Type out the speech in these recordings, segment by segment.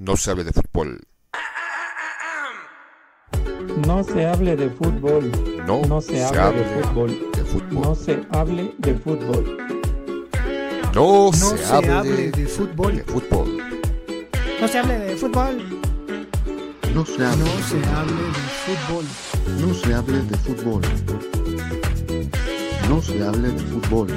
no se hable de fútbol. No se hable de fútbol. No, No se hable de fútbol. de fútbol. No se hable de fútbol. No, No se, hable, de fútbol. de fútbol. No se hable de fútbol. No se hable, No se hable de fútbol. no se hable de fútbol. No se hable de fútbol.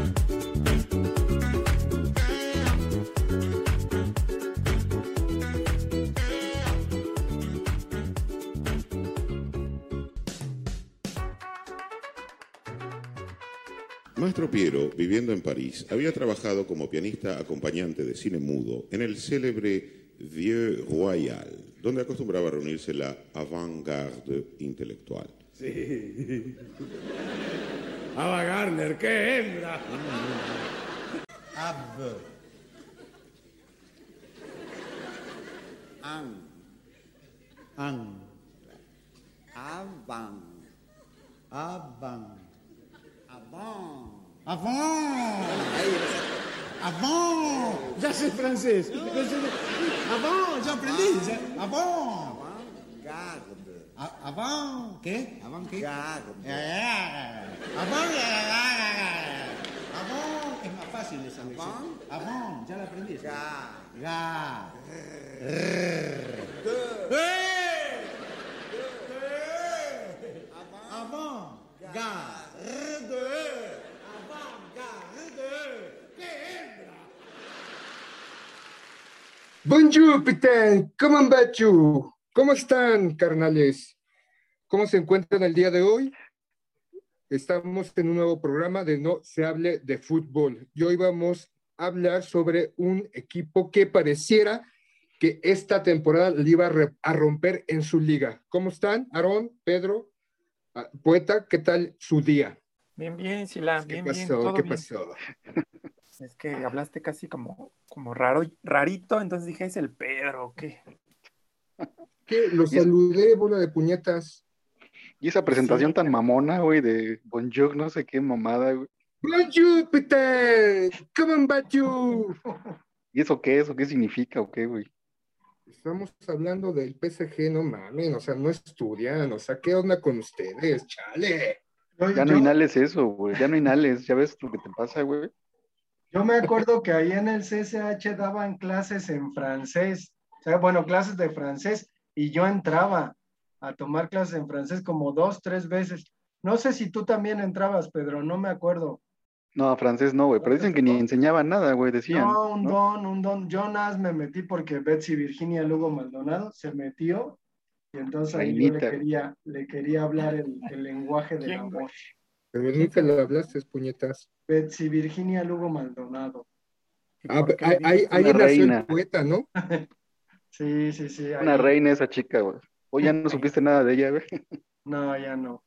Maestro Piero, viviendo en París, había trabajado como pianista acompañante de cine mudo en el célebre Vieux Royal, donde acostumbraba reunirse la avant-garde intelectual. Ava Garner, qué hembra. Ab. An. An. Avan. Avan. Avant. Avant. Avant. Ya sé francés. Ya sé- Avant, ya aprendí. ya- Avant. Avant-garde. A- Avant. ¿Qué? ¿Avant qué? Garde. Eh, Avant. eh, Avant es más fácil esa lección. Avant. Avant, ya la aprendí. Ga. Ga. Avant. Garde. Avant. Garde. Bonjour, Pitain. ¿Cómo? ¿Cómo están, carnales? ¿Cómo se encuentran el día de hoy? Estamos en un nuevo programa de No se hable de fútbol. Y hoy vamos a hablar sobre un equipo que pareciera que esta temporada le iba a romper en su liga. ¿Cómo están, Aarón, Pedro, ah, Poeta? ¿Qué tal su día? Bien, bien, Sila, ¿Qué bien, bien, pasó? todo ¿Qué bien. pasó? Es que hablaste casi como, como raro, rarito, entonces dije, es el Pedro, ¿o ¿qué? ¿Qué? Los saludé, bola de puñetas. Y esa presentación tan mamona, güey, de Bonjour, no sé qué mamada, güey. Bonjour, Pitain. ¿Cómo va you? ¿Y eso qué es o qué significa o qué, güey? Estamos hablando del PSG, no mames, o sea, no estudian, o sea, ¿qué onda con ustedes? Chale. Yo, Ya no yo- inhales eso, güey. Ya no inhales. ¿Ya ves lo que te pasa, güey? yo me acuerdo que ahí en el CCH daban clases en francés, o sea, bueno, clases de francés, y yo entraba a tomar clases en francés como dos, tres veces. No sé si tú también entrabas, Pedro, no me acuerdo. No, francés no, güey. Pero dicen que ni enseñaban nada, güey, decían. No, un ¿no? don, un don. Yo nada me metí porque Betsy Virginia Lugo Maldonado se metió y entonces ahí yo le quería, le quería hablar el, el lenguaje del ¿Quién, amor. Pero nunca le hablaste, puñetas. Betsy Virginia Lugo Maldonado. ¿Y Ah, ahí, ahí, nació reina. el poeta, ¿no? Sí, sí, sí. ahí. Una reina esa chica, güey. Hoy ya no supiste nada de ella, güey. No, ya no.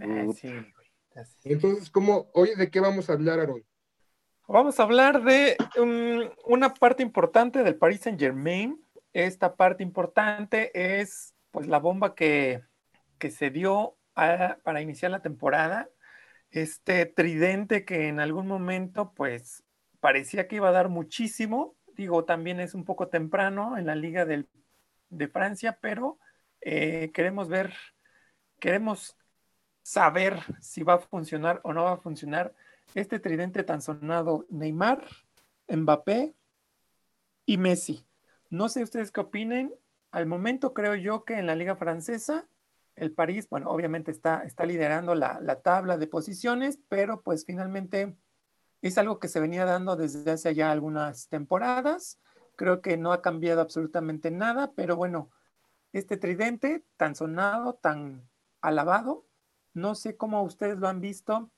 Eh, sí, güey. Entonces, ¿cómo, oye, de qué vamos a hablar, Aaron? Vamos a hablar de um, una parte importante del Paris Saint Germain. Esta parte importante es pues la bomba que, que se dio para iniciar la temporada. Este tridente que en algún momento pues parecía que iba a dar muchísimo. Digo, también es un poco temprano en la Liga del- de Francia, pero eh, queremos ver, queremos saber si va a funcionar o no va a funcionar este tridente tan sonado Neymar, Mbappé y Messi. No sé ustedes qué opinen. Al momento creo yo que en la liga francesa, el París, bueno, obviamente está, está liderando la, la tabla de posiciones, pero pues finalmente es algo que se venía dando desde hace ya algunas temporadas. Creo que no ha cambiado absolutamente nada, pero bueno, este tridente tan sonado, tan alabado, no sé cómo ustedes lo han visto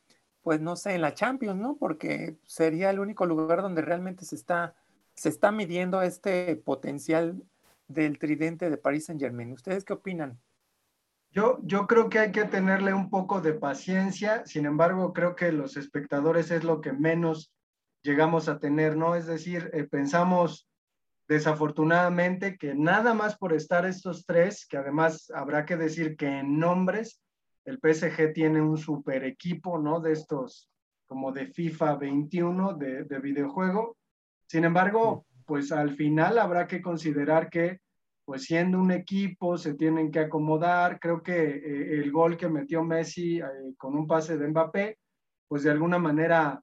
pues no sé, en la Champions, ¿no? Porque sería el único lugar donde realmente se está, se está midiendo este potencial del tridente de Paris Saint Germain. ¿Ustedes qué opinan? Yo, yo creo que hay que tenerle un poco de paciencia, sin embargo, creo que los espectadores es lo que menos llegamos a tener, ¿no? Es decir, eh, pensamos desafortunadamente que nada más por estar estos tres, que además habrá que decir que en nombres el PSG tiene un super equipo, ¿no? De estos como de FIFA 21 de, de videojuego. Sin embargo, pues al final habrá que considerar que, pues siendo un equipo, se tienen que acomodar. Creo que eh, el gol que metió Messi eh, con un pase de Mbappé, pues de alguna manera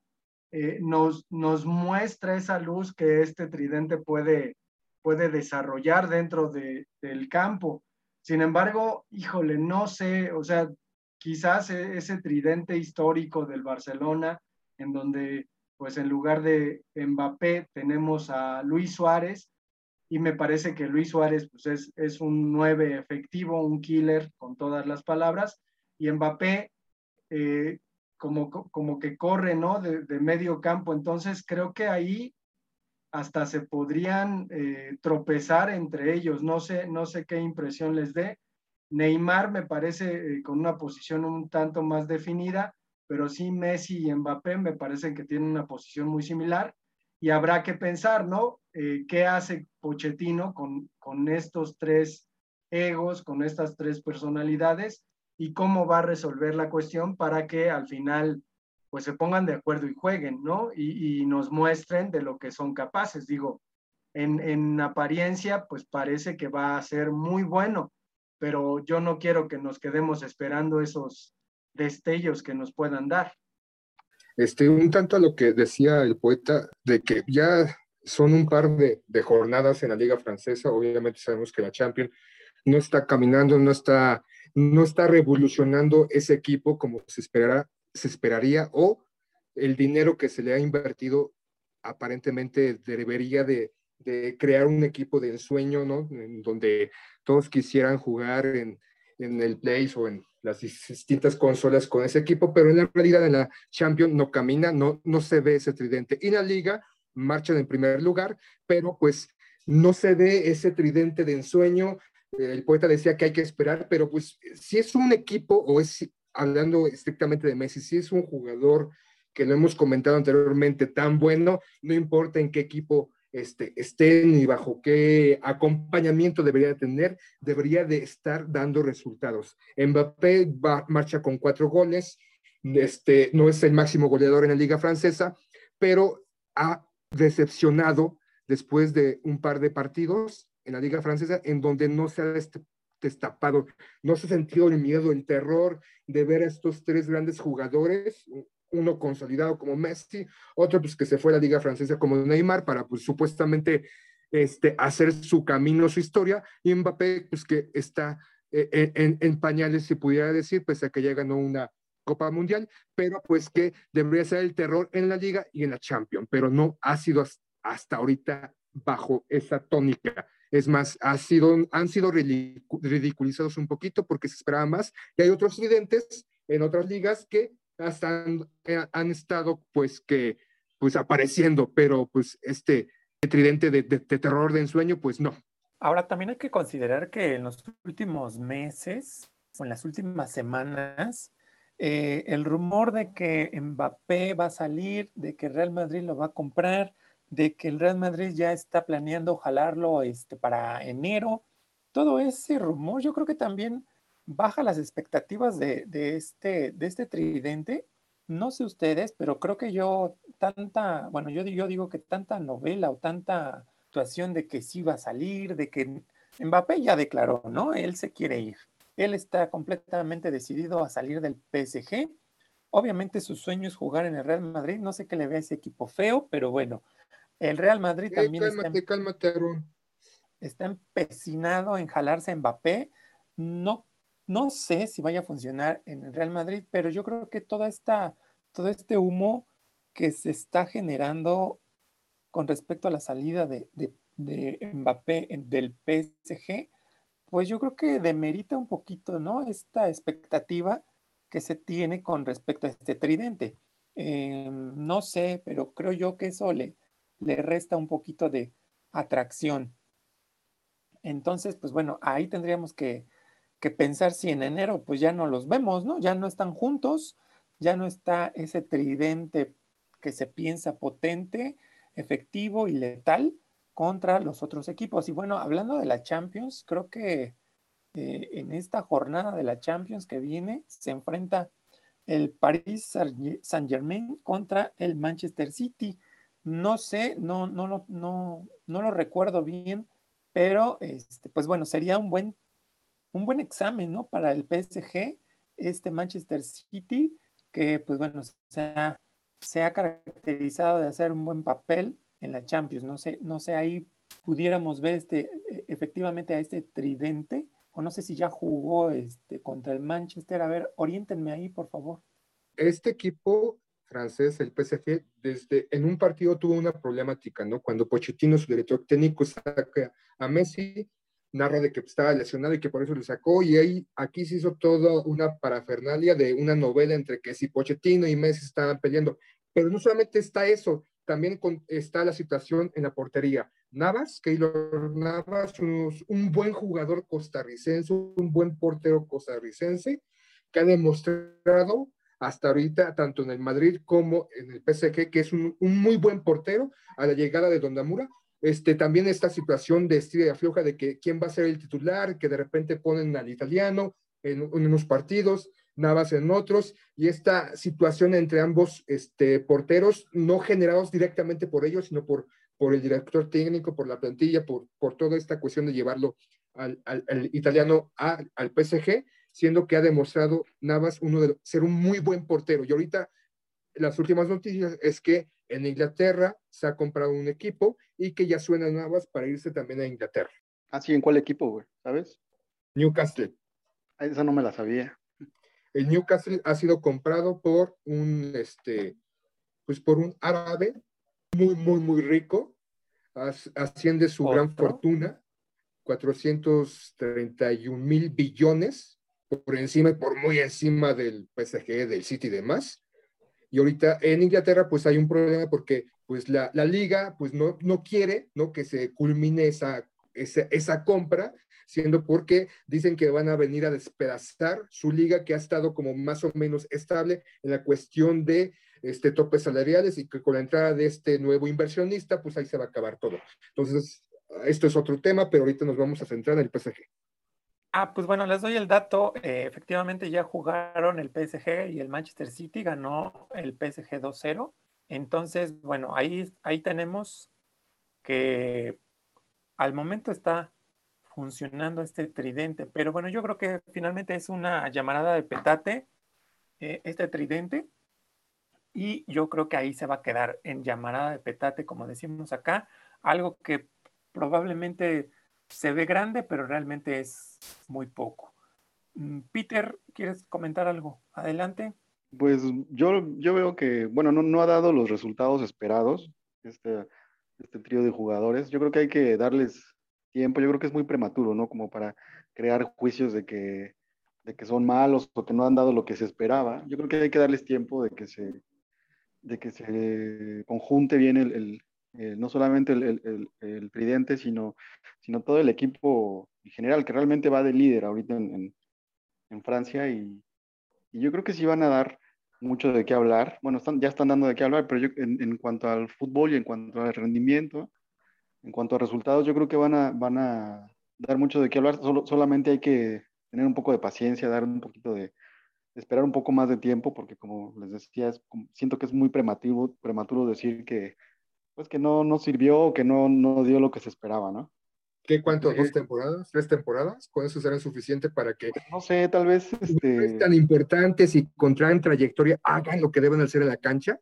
eh, nos, nos muestra esa luz que este tridente puede, puede desarrollar dentro de, del campo. Sin embargo, híjole, no sé, o sea, quizás e, ese tridente histórico del Barcelona, en donde pues en lugar de Mbappé tenemos a Luis Suárez y me parece que Luis Suárez pues es, es un 9 efectivo, un killer con todas las palabras y Mbappé eh, como, como que corre, ¿no? De, de, medio campo. Entonces creo que ahí hasta se podrían eh, tropezar entre ellos. No sé, no sé qué impresión les dé. Neymar me parece eh, con una posición un tanto más definida pero sí Messi y Mbappé me parecen que tienen una posición muy similar y habrá que pensar, ¿no? Eh, ¿Qué hace Pochettino con, con estos tres egos, con estas tres personalidades y cómo va a resolver la cuestión para que al final pues se pongan de acuerdo y jueguen, ¿no? Y, y nos muestren de lo que son capaces. Digo, en, en apariencia pues parece que va a ser muy bueno, pero yo no quiero que nos quedemos esperando esos destellos que nos puedan dar. Este, un tanto a lo que decía el poeta, de que ya son un par de, de, jornadas en la liga francesa, obviamente sabemos que la Champions no está caminando, no está, no está revolucionando ese equipo como se, esperará, se esperaría, o el dinero que se le ha invertido aparentemente debería de, de crear un equipo de ensueño, ¿no? En donde todos quisieran jugar en, en el Place o en las distintas consolas con ese equipo, pero en la realidad en la Champions no camina, no, no se ve ese tridente. Y la liga marchan en primer lugar, pero pues no se ve ese tridente de ensueño. El poeta decía que hay que esperar, pero pues si es un equipo o es, hablando estrictamente de Messi, si es un jugador que lo hemos comentado anteriormente tan bueno, no importa en qué equipo este, estén y bajo qué acompañamiento debería tener, debería de estar dando resultados. Mbappé va, marcha con cuatro goles, este, no es el máximo goleador en la liga francesa, pero ha decepcionado después de un par de partidos en la liga francesa en donde no se ha destapado, no se ha sentido el miedo, el terror de ver a estos tres grandes jugadores, uno consolidado como Messi, otro pues que se fue a la liga francesa como Neymar para pues supuestamente este, hacer su camino, su historia, y Mbappé pues que está eh, en, en, pañales, si pudiera decir, pese a que ya ganó una Copa Mundial, pero pues que debería ser el terror en la liga y en la Champions, pero no ha sido hasta ahorita bajo esa tónica. Es más, ha sido, han sido ridiculizados un poquito porque se esperaba más. Y hay otros videntes en otras ligas que han, eh, han, estado pues que pues apareciendo, pero pues este tridente de, de, de, terror de ensueño, pues no. Ahora también hay que considerar que en los últimos meses o en las últimas semanas, eh, el rumor de que Mbappé va a salir, de que Real Madrid lo va a comprar, de que el Real Madrid ya está planeando jalarlo este, para enero, todo ese rumor yo creo que también baja las expectativas de, de, este, de este tridente. No sé ustedes, pero creo que yo tanta, bueno, yo, yo digo que tanta novela o tanta actuación de que sí va a salir, de que Mbappé ya declaró, ¿no? Él se quiere ir. Él está completamente decidido a salir del PSG. Obviamente su sueño es jugar en el Real Madrid. No sé qué le ve a ese equipo feo, pero bueno, el Real Madrid hey, también cálmate, está, cálmate, está empecinado en jalarse a Mbappé. No no sé si vaya a funcionar en el Real Madrid, pero yo creo que toda esta, todo este humo que se está generando con respecto a la salida de, de, Mbappé del PSG, pues yo creo que demerita un poquito, ¿no? Esta expectativa que se tiene con respecto a este tridente. Eh, no sé, pero creo yo que eso le, le resta un poquito de atracción. Entonces, pues bueno, ahí tendríamos que, que pensar si en enero pues ya no los vemos, ¿no? Ya no están juntos, ya no está ese tridente que se piensa potente, efectivo y letal contra los otros equipos. Y bueno, hablando de la Champions, creo que eh, en esta jornada de la Champions que viene se enfrenta el Paris Saint Germain contra el Manchester City. no sé, no, no, no, no, no lo recuerdo bien, pero este, pues bueno, sería un buen, un buen examen, ¿no? Para el PSG, este Manchester City, que pues bueno, se ha, caracterizado de hacer un buen papel en la Champions. No sé, no sé, ahí pudiéramos ver este, e- efectivamente a este tridente, o no sé si ya jugó este, contra el Manchester. A ver, oriéntenme ahí, por favor. Este equipo francés, el PSG, desde en un partido tuvo una problemática, ¿no? Cuando Pochettino, su director técnico, saca a Messi, narra de que estaba lesionado y que por eso lo sacó, y ahí aquí se hizo toda una parafernalia de una novela entre que si Pochettino y Messi estaban peleando. Pero no solamente está eso, también está la situación en la portería. Navas, Keylor Navas, un, buen jugador costarricense, un buen portero costarricense, que ha demostrado hasta ahorita, tanto en el Madrid como en el PSG, que es un, un muy buen portero a la llegada de Dondamura. Este, también esta situación de estira y afloja de que quién va a ser el titular, que de repente ponen al italiano en, unos partidos, Navas en otros, y esta situación entre ambos este, porteros, no generados directamente por ellos, sino por, por el director técnico, por la plantilla, por, por toda esta cuestión de llevarlo al, al, al italiano al PSG, siendo que ha demostrado Navas uno de ser un muy buen portero. Y ahorita las últimas noticias es que en Inglaterra se ha comprado un equipo y que ya suena Navas para irse también a Inglaterra. Ah, sí, ¿en cuál equipo, güey? ¿Sabes? Newcastle. Ah, Esa no me la sabía. El Newcastle ha sido comprado por un, este, pues por un árabe muy, muy, muy rico. As- Asciende su gran fortuna, 431 mil billones, por encima, por muy encima del PSG, del City y demás. Y ahorita en Inglaterra pues hay un problema porque pues la, la liga pues no, no quiere ¿no? que se culmine esa, esa, esa compra, siendo porque dicen que van a venir a despedazar su liga que ha estado como más o menos estable en la cuestión de este, topes salariales y que con la entrada de este nuevo inversionista pues ahí se va a acabar todo. Entonces, esto es otro tema, pero ahorita nos vamos a centrar en el PSG. Ah, pues bueno, les doy el dato. eh, efectivamente ya jugaron el PSG y el Manchester City ganó el PSG 2-0. Entonces, bueno, ahí, ahí tenemos que al momento está funcionando este tridente, pero bueno, yo creo que finalmente es una llamarada de petate eh, este tridente y yo creo que ahí se va a quedar en llamarada de petate, como decimos acá, algo que probablemente se ve grande, pero realmente es muy poco. Mm, Peter, ¿quieres comentar algo? Adelante. Pues yo, yo veo que, bueno, no, no ha dado los resultados esperados este, este trío de jugadores. Yo creo que hay que darles tiempo. Yo creo que es muy prematuro, ¿no? Como para crear juicios de que, de que son malos o que no han dado lo que se esperaba. Yo creo que hay que darles tiempo de que se, de que se conjunte bien el, el- el- no solamente el, el- el- el tridente, sino, sino todo el equipo en general, que realmente va de líder ahorita en, en- en Francia y, y yo creo que sí van a dar mucho de qué hablar. Bueno, están, ya están dando de qué hablar, pero yo, en, en cuanto al fútbol y en cuanto al rendimiento, en cuanto a resultados, yo creo que van a, van a dar mucho de qué hablar. Solo, solamente hay que tener un poco de paciencia, dar un poquito de, esperar un poco más de tiempo, porque como les decía, es siento que es muy prematuro, prematuro decir que, pues que no, no sirvió o que no, no dio lo que se esperaba, ¿no? ¿Qué cuánto? ¿Dos temporadas? ¿Tres temporadas? ¿Con eso será suficiente para que No sé, tal vez este, tan importantes y con gran trayectoria hagan lo que deben hacer en la cancha?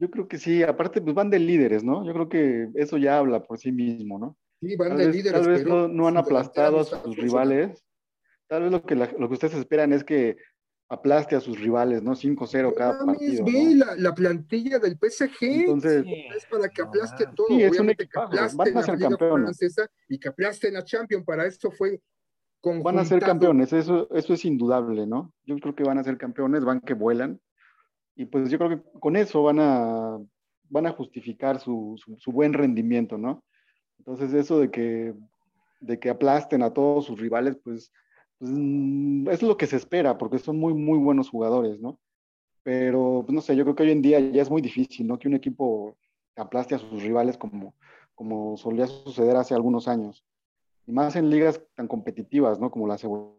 yo creo que sí, aparte pues van de líderes, ¿no? Yo creo que eso ya habla por sí mismo, ¿no? Sí, van Tal de vez, líderes, tal vez pero no, no han aplastado a sus rivales. Tal vez lo que, la- lo que ustedes esperan es que aplaste a sus rivales, ¿no? 5-0 cada No mames, partido, ve ¿no? la, la plantilla del PSG. Entonces, es para que aplaste todo. Sí, es un que aplaste van a la ser campeones. Francesa y que aplaste la Champions. Para eso fue van a ser conjuntado. campeones, eso, eso es indudable, ¿no? Yo creo que van a ser campeones, van que vuelan. Y pues yo creo que con eso van a, van a justificar su, su, su buen rendimiento, ¿no? Entonces eso de que, de que aplasten a todos sus rivales, pues, pues, mm, es lo que se espera, porque son muy, muy buenos jugadores, ¿no? Pero, pues, no sé, yo creo que hoy en día ya es muy difícil, ¿no? Que un equipo aplaste a sus rivales como, como solía suceder hace algunos años. Y más en ligas tan competitivas, ¿no? Como la segunda.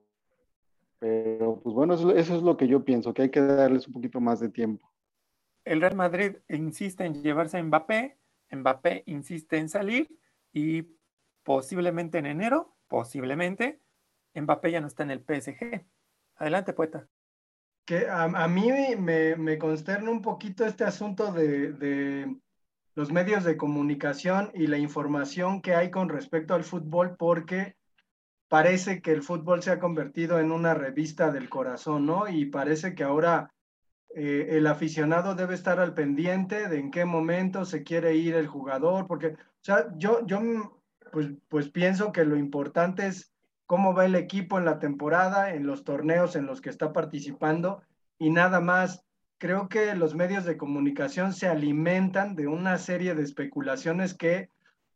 Pero, pues bueno, eso, eso es lo que yo pienso, que hay que darles un poquito más de tiempo. El Real Madrid insiste en llevarse a Mbappé. Mbappé insiste en salir y posiblemente en enero, posiblemente, Mbappé ya no está en el PSG. Adelante, poeta. Que a, mí me, me, consterna un poquito este asunto de, de, los medios de comunicación y la información que hay con respecto al fútbol, porque parece que el fútbol se ha convertido en una revista del corazón, ¿no? Y parece que ahora eh, el aficionado debe estar al pendiente de en qué momento se quiere ir el jugador, porque, o sea, yo, yo pues, pues pienso que lo importante es cómo va el equipo en la temporada, en los torneos en los que está participando y nada más. Creo que los medios de comunicación se alimentan de una serie de especulaciones que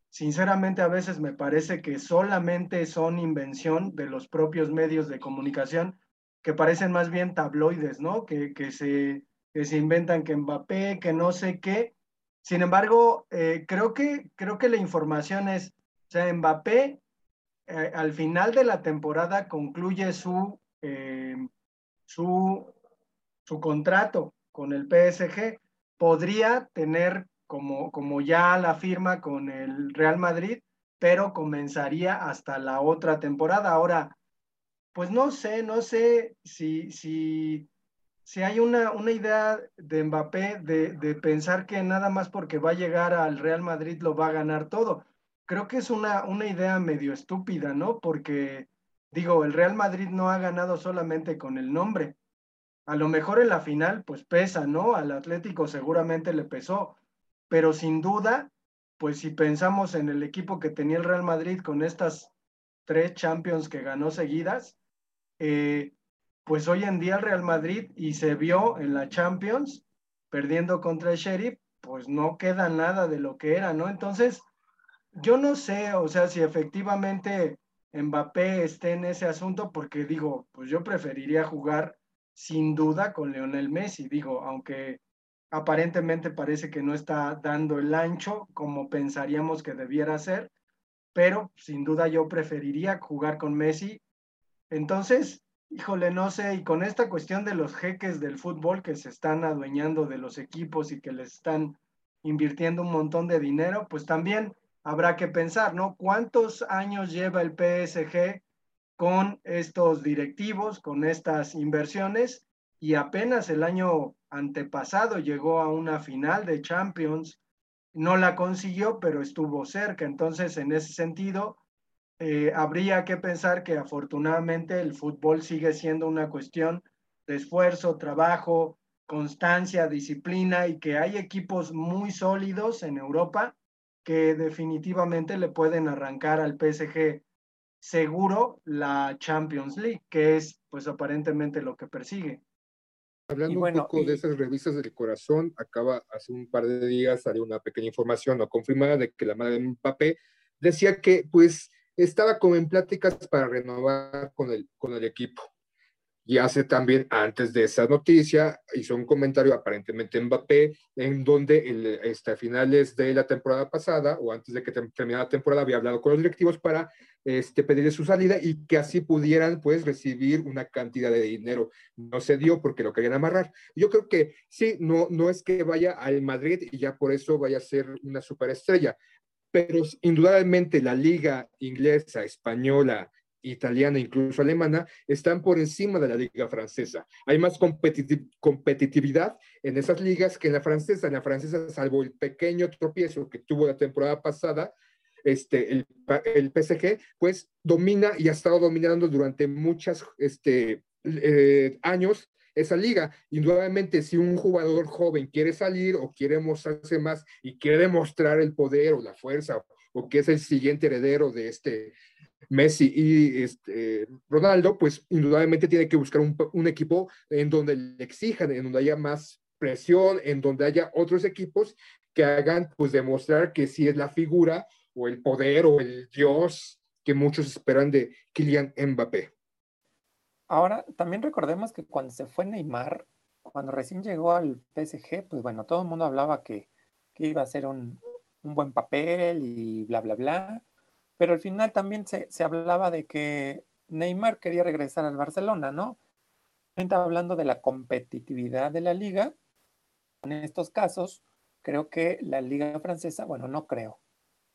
sinceramente a veces me parece que solamente son invención de los propios medios de comunicación que parecen más bien tabloides, ¿no? Que, que, se, que se inventan que Mbappé, que no sé qué. Sin embargo, eh, creo, que, creo que la información es, o sea, Mbappé eh, al final de la temporada concluye su, eh, su, su contrato con el PSG. Podría tener como, como ya la firma con el Real Madrid, pero comenzaría hasta la otra temporada. Ahora, pues no sé, no sé si, si, si hay una, una idea de Mbappé de, de pensar que nada más porque va a llegar al Real Madrid lo va a ganar todo creo que es una, una idea medio estúpida, ¿no? Porque, digo, el Real Madrid no ha ganado solamente con el nombre. A lo mejor en la final, pues pesa, ¿no? Al Atlético seguramente le pesó, pero sin duda, pues si pensamos en el equipo que tenía el Real Madrid con estas tres Champions que ganó seguidas, eh, pues hoy en día el Real Madrid y se vio en la Champions perdiendo contra el Sheriff, pues no queda nada de lo que era, ¿no? Entonces, yo no sé, o sea, si efectivamente Mbappé esté en ese asunto, porque digo, pues yo preferiría jugar sin duda con Leonel Messi, digo, aunque aparentemente parece que no está dando el ancho como pensaríamos que debiera ser, pero sin duda yo preferiría jugar con Messi. Entonces, híjole, no sé, y con esta cuestión de los jeques del fútbol que se están adueñando de los equipos y que les están invirtiendo un montón de dinero, pues también habrá que pensar, ¿no? ¿Cuántos años lleva el PSG con estos directivos, con estas inversiones? Y apenas el año antepasado llegó a una final de Champions, no la consiguió, pero estuvo cerca. Entonces, en ese sentido, eh, habría que pensar que afortunadamente el fútbol sigue siendo una cuestión de esfuerzo, trabajo, constancia, disciplina y que hay equipos muy sólidos en Europa que definitivamente le pueden arrancar al PSG seguro la Champions League, que es pues aparentemente lo que persigue. Hablando un poco de esas revistas del corazón, acaba hace un par de días salió una pequeña información no confirmada de que la madre de Mbappé decía que pues estaba como en pláticas para renovar con el, con el equipo. Y hace también, antes de esa noticia, hizo un comentario aparentemente Mbappé, en donde el, este, a finales de la temporada pasada, o antes de que terminara la temporada, había hablado con los directivos para este, pedirle su salida y que así pudieran pues recibir una cantidad de dinero. No se dio porque lo querían amarrar. Yo creo que sí, no, no es que vaya al Madrid y ya por eso vaya a ser una superestrella, pero indudablemente la liga inglesa, española, italiana, incluso alemana, están por encima de la liga francesa. Hay más competitividad en esas ligas que en la francesa. En la francesa, salvo el pequeño tropiezo que tuvo la temporada pasada, este, el, el PSG, pues domina y ha estado dominando durante muchos este, eh, años esa liga. Indudablemente, si un jugador joven quiere salir o quiere mostrarse más y quiere demostrar el poder o la fuerza o que es el siguiente heredero de este, Messi y este, Ronaldo, pues indudablemente tiene que buscar un, equipo en donde le exijan, en donde haya más presión, en donde haya otros equipos que hagan, pues demostrar que sí es la figura o el poder o el dios que muchos esperan de Kylian Mbappé. Ahora, también recordemos que cuando se fue Neymar, cuando recién llegó al PSG, pues bueno, todo el mundo hablaba que, iba a ser un buen papel y bla, bla, bla pero al final también se, se hablaba de que Neymar quería regresar al Barcelona, ¿no? Hablando de la competitividad de la liga, en estos casos, creo que la liga francesa, bueno, no creo,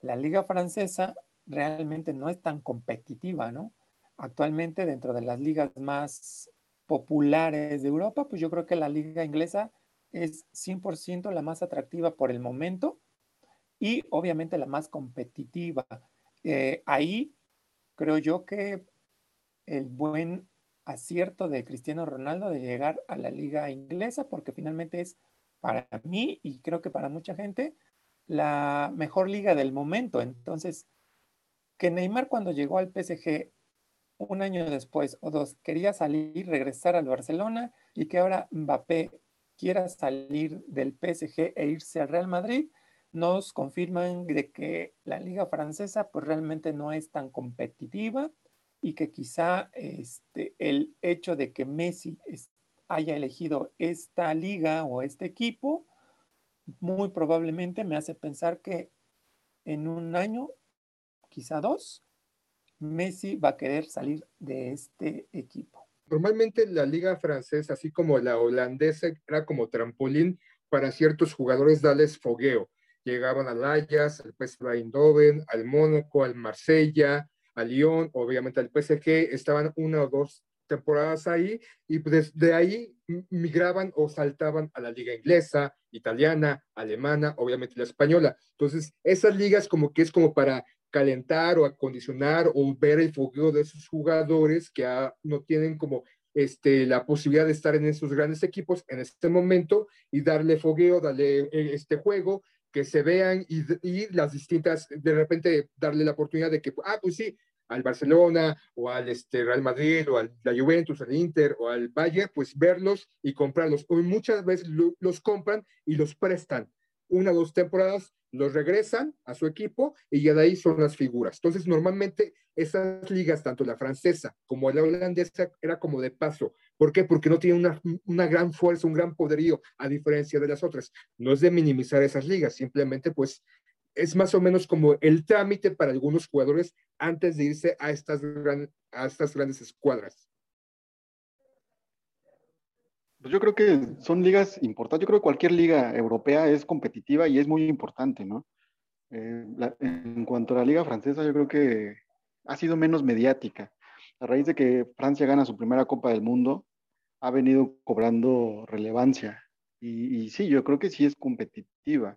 la liga francesa realmente no es tan competitiva, ¿no? Actualmente dentro de las ligas más populares de Europa, pues yo creo que la liga inglesa es 100% la más atractiva por el momento y obviamente la más competitiva. Eh, ahí creo yo que el buen acierto de Cristiano Ronaldo de llegar a la liga inglesa, porque finalmente es para mí y creo que para mucha gente la mejor liga del momento. Entonces, que Neymar cuando llegó al PSG un año después o dos quería salir, regresar al Barcelona y que ahora Mbappé quiera salir del PSG e irse al Real Madrid, nos confirman de que la liga francesa pues realmente no es tan competitiva y que quizá este, el hecho de que Messi haya elegido esta liga o este equipo, muy probablemente me hace pensar que en un año, quizá dos, Messi va a querer salir de este equipo. Normalmente la liga francesa, así como la holandesa, era como trampolín para ciertos jugadores darles fogueo. Llegaban al Ajax, al PSV Eindhoven, al Mónaco, al Marsella, al Lyon, obviamente al PSG, estaban una o dos temporadas ahí y desde pues, ahí migraban o saltaban a la liga inglesa, italiana, alemana, obviamente la española. Entonces, esas ligas como que es como para calentar o acondicionar o ver el fogueo de esos jugadores que no tienen como este, la posibilidad de estar en esos grandes equipos en este momento y darle fogueo, darle eh, este juego, que se vean y, las distintas, de repente darle la oportunidad de que, ah, pues sí, al Barcelona o al este, Real Madrid o al la Juventus, al Inter o al Bayern, pues verlos y comprarlos. O muchas veces los compran y los prestan. Una o dos temporadas los regresan a su equipo y ya de ahí son las figuras. Entonces, normalmente esas ligas, tanto la francesa como la holandesa, era como de paso. ¿Por qué? Porque no tienen una, una, gran fuerza, un gran poderío, a diferencia de las otras. No es de minimizar esas ligas, simplemente pues es más o menos como el trámite para algunos jugadores antes de irse a estas, a estas grandes escuadras. Pues yo creo que son ligas importantes. Yo creo que cualquier liga europea es competitiva y es muy importante, ¿no? Eh, en cuanto a la liga francesa, yo creo que ha sido menos mediática. A raíz de que Francia gana su primera Copa del Mundo, ha venido cobrando relevancia. Y, sí, yo creo que sí es competitiva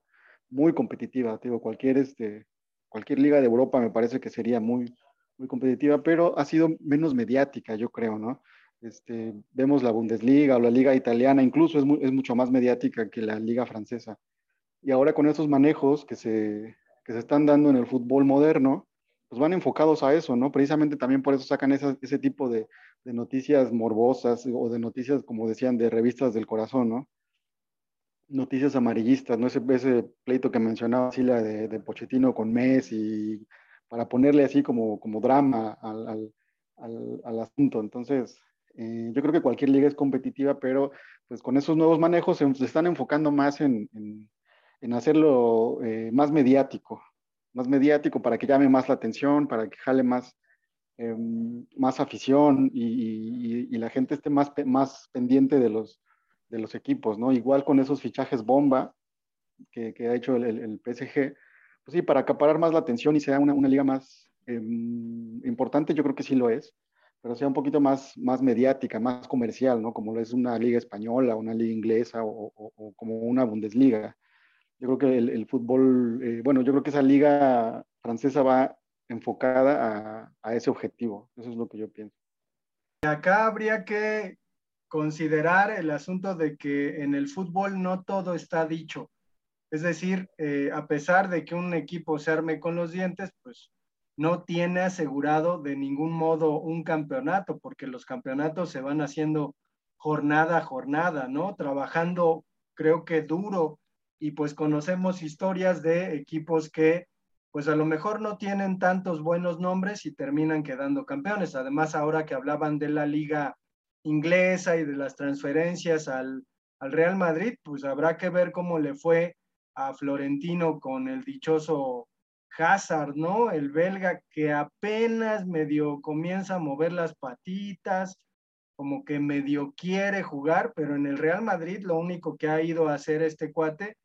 muy competitiva. Digo, cualquier, este, cualquier liga de Europa me parece que sería muy, muy competitiva, pero ha sido menos mediática, yo creo, ¿no? Este, vemos la Bundesliga o la liga italiana, incluso es, es mucho más mediática que la liga francesa. Y ahora con esos manejos que se, que se están dando en el fútbol moderno, pues van enfocados a eso, ¿no? Precisamente también por eso sacan ese tipo de, noticias morbosas o de noticias, como decían, de revistas del corazón, ¿no? noticias amarillistas, ¿no? Ese, ese pleito que mencionaba Sila de, de Pochettino con Messi, para ponerle así como, como drama al, al, asunto. Entonces, eh, yo creo que cualquier liga es competitiva, pero pues con esos nuevos manejos se, están enfocando más en, en, en hacerlo eh, más mediático, más mediático para que llame más la atención, para que jale más, eh, más afición y, y, y, la gente esté más, más pendiente de los, de los equipos, ¿no? Igual con esos fichajes bomba que, que ha hecho el, el, PSG, pues sí, para acaparar más la atención y sea una, una liga más eh, importante, yo creo que sí lo es, pero sea un poquito más, más mediática, más comercial, ¿no? Como lo es una liga española, una liga inglesa o, o, o como una Bundesliga. Yo creo que el, el fútbol, eh, bueno, yo creo que esa liga francesa va enfocada a, a ese objetivo, eso es lo que yo pienso. Acá habría que considerar el asunto de que en el fútbol no todo está dicho. Es decir, eh, a pesar de que un equipo se arme con los dientes, pues no tiene asegurado de ningún modo un campeonato, porque los campeonatos se van haciendo jornada a jornada, ¿no? Trabajando, creo que duro, y pues conocemos historias de equipos que pues a lo mejor no tienen tantos buenos nombres y terminan quedando campeones. Además, ahora que hablaban de la liga inglesa y de las transferencias al, al Real Madrid, pues habrá que ver cómo le fue a Florentino con el dichoso Hazard, ¿no? El belga que apenas medio comienza a mover las patitas, como que medio quiere jugar, pero en el Real Madrid lo único que ha ido a hacer este cuate,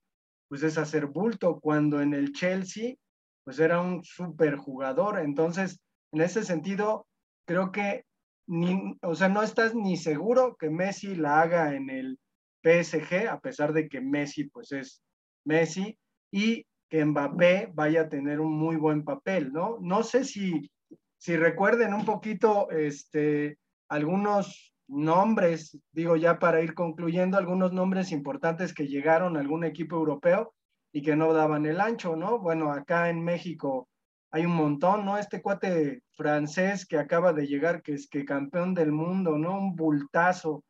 pues es hacer bulto, cuando en el Chelsea, pues era un super jugador. Entonces, en ese sentido, creo que ni, o sea, no estás ni seguro que Messi la haga en el PSG, a pesar de que Messi, pues es Messi, y que Mbappé vaya a tener un muy buen papel, ¿no? No sé si, si recuerden un poquito este, algunos nombres, digo ya para ir concluyendo, algunos nombres importantes que llegaron a algún equipo europeo y que no daban el ancho, ¿no? Bueno, acá en México hay un montón, ¿no? Este cuate francés que acaba de llegar, que es que campeón del mundo, ¿no? Un bultazo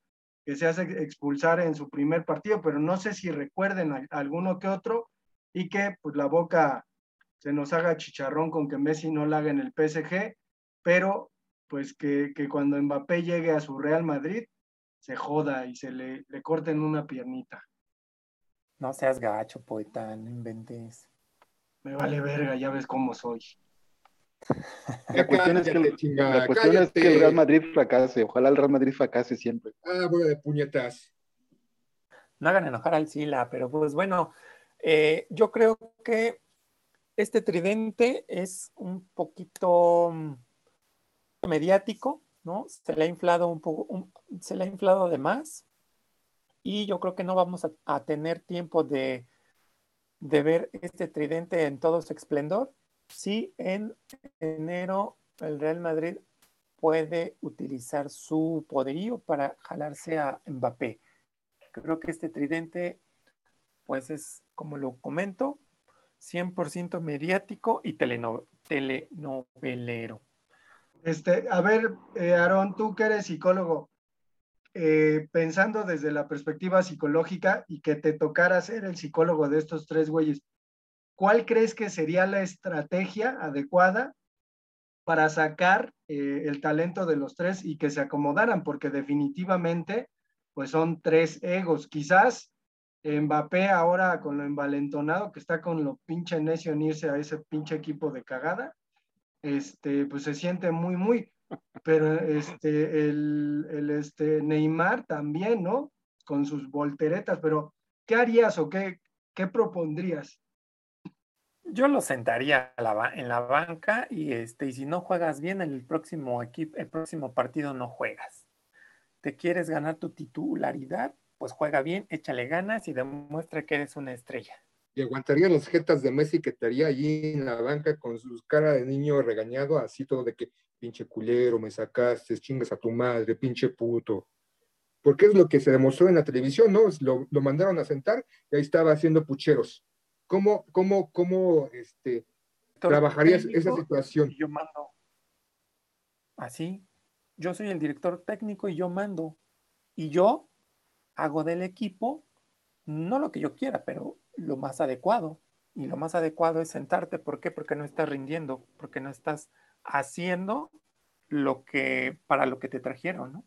que se hace expulsar en su primer partido, pero no sé si recuerden a, alguno que otro y que pues la boca se nos haga chicharrón con que Messi no la haga en el PSG, pero pues que, que cuando Mbappé llegue a su Real Madrid se joda y se le, le corten una piernita. No seas gacho, poeta, no inventes. Me vale verga, ya ves cómo soy. La cuestión, es que, el- chingada, la cuestión es que el. Real Madrid fracase. Ojalá el Real Madrid fracase siempre. Ah, bola de puñetas. No hagan enojar al Sila, pero pues bueno, eh, yo creo que este tridente es un poquito mm, mediático, ¿no? Se le ha inflado un poco, se le ha inflado de más y yo creo que no vamos a, tener tiempo de, de ver este tridente en todo su esplendor. Sí, en enero el Real Madrid puede utilizar su poderío para jalarse a Mbappé. Creo que este tridente, pues es, como lo comento, 100% mediático y teleno- telenovelero. Este, a ver, eh, Aarón, tú que eres psicólogo, eh, pensando desde la perspectiva psicológica y que te tocara ser el psicólogo de estos tres güeyes, ¿cuál crees que sería la estrategia adecuada para sacar eh, el talento de los tres y que se acomodaran? Porque definitivamente, pues son tres egos. Quizás Mbappé ahora con lo envalentonado que está con lo pinche necio en irse a ese pinche equipo de cagada, este, pues se siente muy, muy, pero este, el, el, este, Neymar también, ¿no? Con sus volteretas, pero ¿qué harías o qué, qué propondrías? Yo lo sentaría en la banca y, este, y si no juegas bien el próximo equipo, el próximo partido no juegas. ¿Te quieres ganar tu titularidad? Pues juega bien, échale ganas y demuestra que eres una estrella. Y aguantaría los jetas de Messi que estaría allí en la banca con su cara de niño regañado, así todo de que pinche culero, me sacaste, chingas a tu madre, pinche puto. Porque es lo que se demostró en la televisión, ¿no? Lo, lo mandaron a sentar y ahí estaba haciendo pucheros. ¿Cómo, cómo, cómo, este, trabajarías esa situación? yo mando. Así. Yo soy el director técnico y yo mando. Y yo hago del equipo no lo que yo quiera, pero lo más adecuado. Y lo más adecuado es sentarte. ¿Por qué? Porque no estás rindiendo, porque no estás haciendo lo que para lo que te trajeron, ¿no?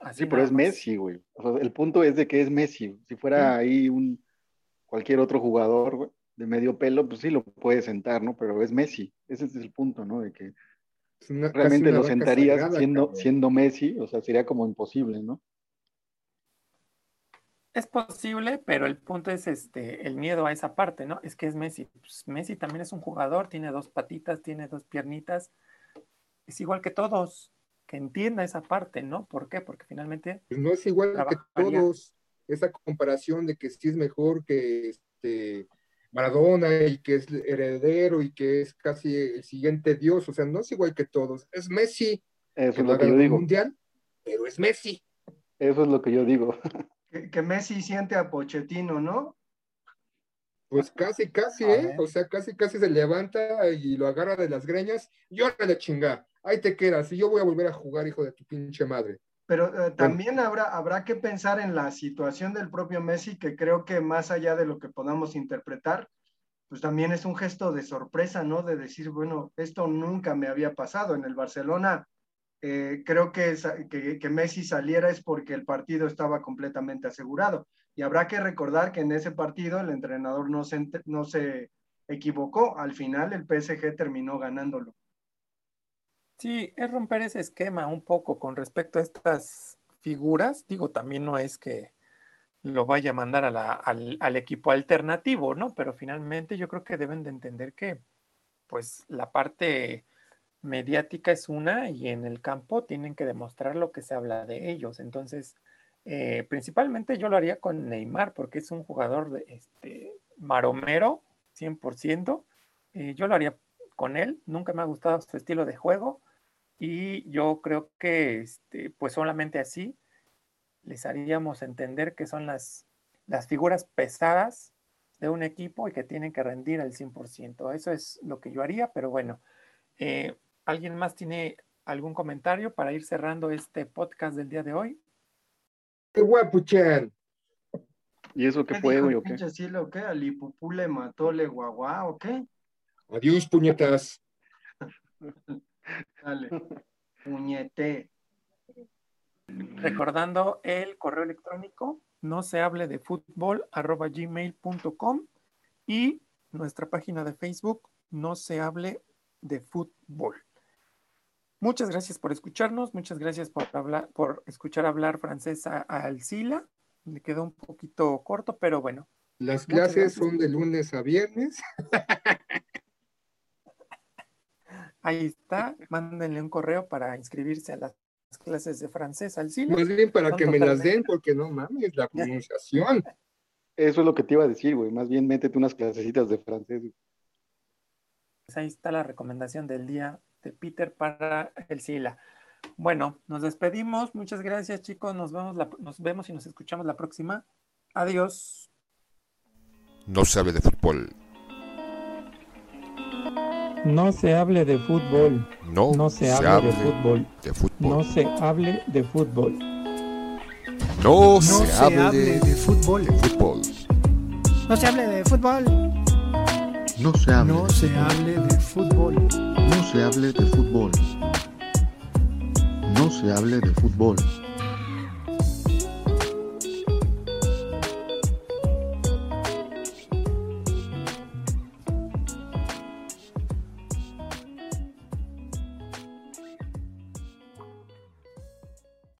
Así Sí, pero es. Messi, güey. O sea, el punto es de que es Messi. Si fuera ahí un cualquier otro jugador güey, de medio pelo, pues sí lo puedes sentar, ¿no? Pero es Messi. Ese es el punto, ¿no? De que realmente lo sentarías sagrada, siendo, cabrón. siendo Messi, o sea, sería como imposible, ¿no? Es posible, pero el punto es este, el miedo a esa parte, ¿no? Es que es Messi. Pues Messi también es un jugador, tiene dos patitas, tiene dos piernitas. Es igual que todos, que entienda esa parte, ¿no? ¿Por qué? Porque finalmente Pues no es igual que todos. Esa comparación de que sí es mejor que este Maradona y que es heredero y que es casi el siguiente dios, o sea, no es igual que todos. Es Messi, Eso que es lo que yo digo. mundial, pero es Messi. Eso es lo que yo digo. Que, que Messi siente a Pochettino, ¿no? Pues casi, casi, ¿eh? O sea, casi, casi se levanta y lo agarra de las greñas y órale chingar. Ahí te quedas y yo voy a volver a jugar, hijo de tu pinche madre. Pero eh, también habrá, habrá que pensar en la situación del propio Messi, que creo que más allá de lo que podamos interpretar, pues también es un gesto de sorpresa, ¿no? De decir, bueno, esto nunca me había pasado. En el Barcelona, eh, creo que, que, Messi saliera es porque el partido estaba completamente asegurado. Y habrá que recordar que en ese partido el entrenador no se, no se equivocó. Al final el PSG terminó ganándolo. Sí, es romper ese esquema un poco con respecto a estas figuras. Digo, también no es que lo vaya a mandar al, al equipo alternativo, ¿no? Pero finalmente yo creo que deben de entender que pues la parte mediática es una y en el campo tienen que demostrar lo que se habla de ellos. Entonces, eh, principalmente yo lo haría con Neymar porque es un jugador de, este, maromero, 100%. Eh, yo lo haría con él. Nunca me ha gustado su estilo de juego y yo creo que este, pues solamente así les haríamos entender que son las, las figuras pesadas de un equipo y que tienen que rendir al 100%. Eso es lo que yo haría, pero bueno, eh, ¿alguien más tiene algún comentario para ir cerrando este podcast del día de hoy? ¡Qué guapuchan! ¿Y eso qué ¿Qué fue, güey, o qué? Silo, o qué? ¿Al Ipupú le mató le guagua o qué? Adiós, puñetas. Dale. Puñete. Recordando el correo electrónico, no se hable de fútbol arroba gmail.com y nuestra página de Facebook, no se hable de fútbol. Muchas gracias por escucharnos, muchas gracias por hablar, por escuchar hablar francés a, a Alcila. Le quedó un poquito corto, pero bueno. Las clases son de lunes a viernes. Ahí está, mándenle un correo para inscribirse a las clases de francés al Alcila. Más bien para Son que me las den, porque no mames, la pronunciación. Eso es lo que te iba a decir, güey. Más bien métete unas clasecitas de francés. Pues ahí está la recomendación del día de Peter para el Sila. Bueno, nos despedimos. Muchas gracias, chicos. Nos vemos, la- nos vemos y nos escuchamos la próxima. Adiós. No se hable de fútbol. No se hable de fútbol. No, No se hable de fútbol. de fútbol. No se hable de fútbol. No, No se, se hable, hable de fútbol. de fútbol. No se hable de fútbol. No se hable. No se hable de fútbol. No se hable de fútbol. No se hable de fútbol.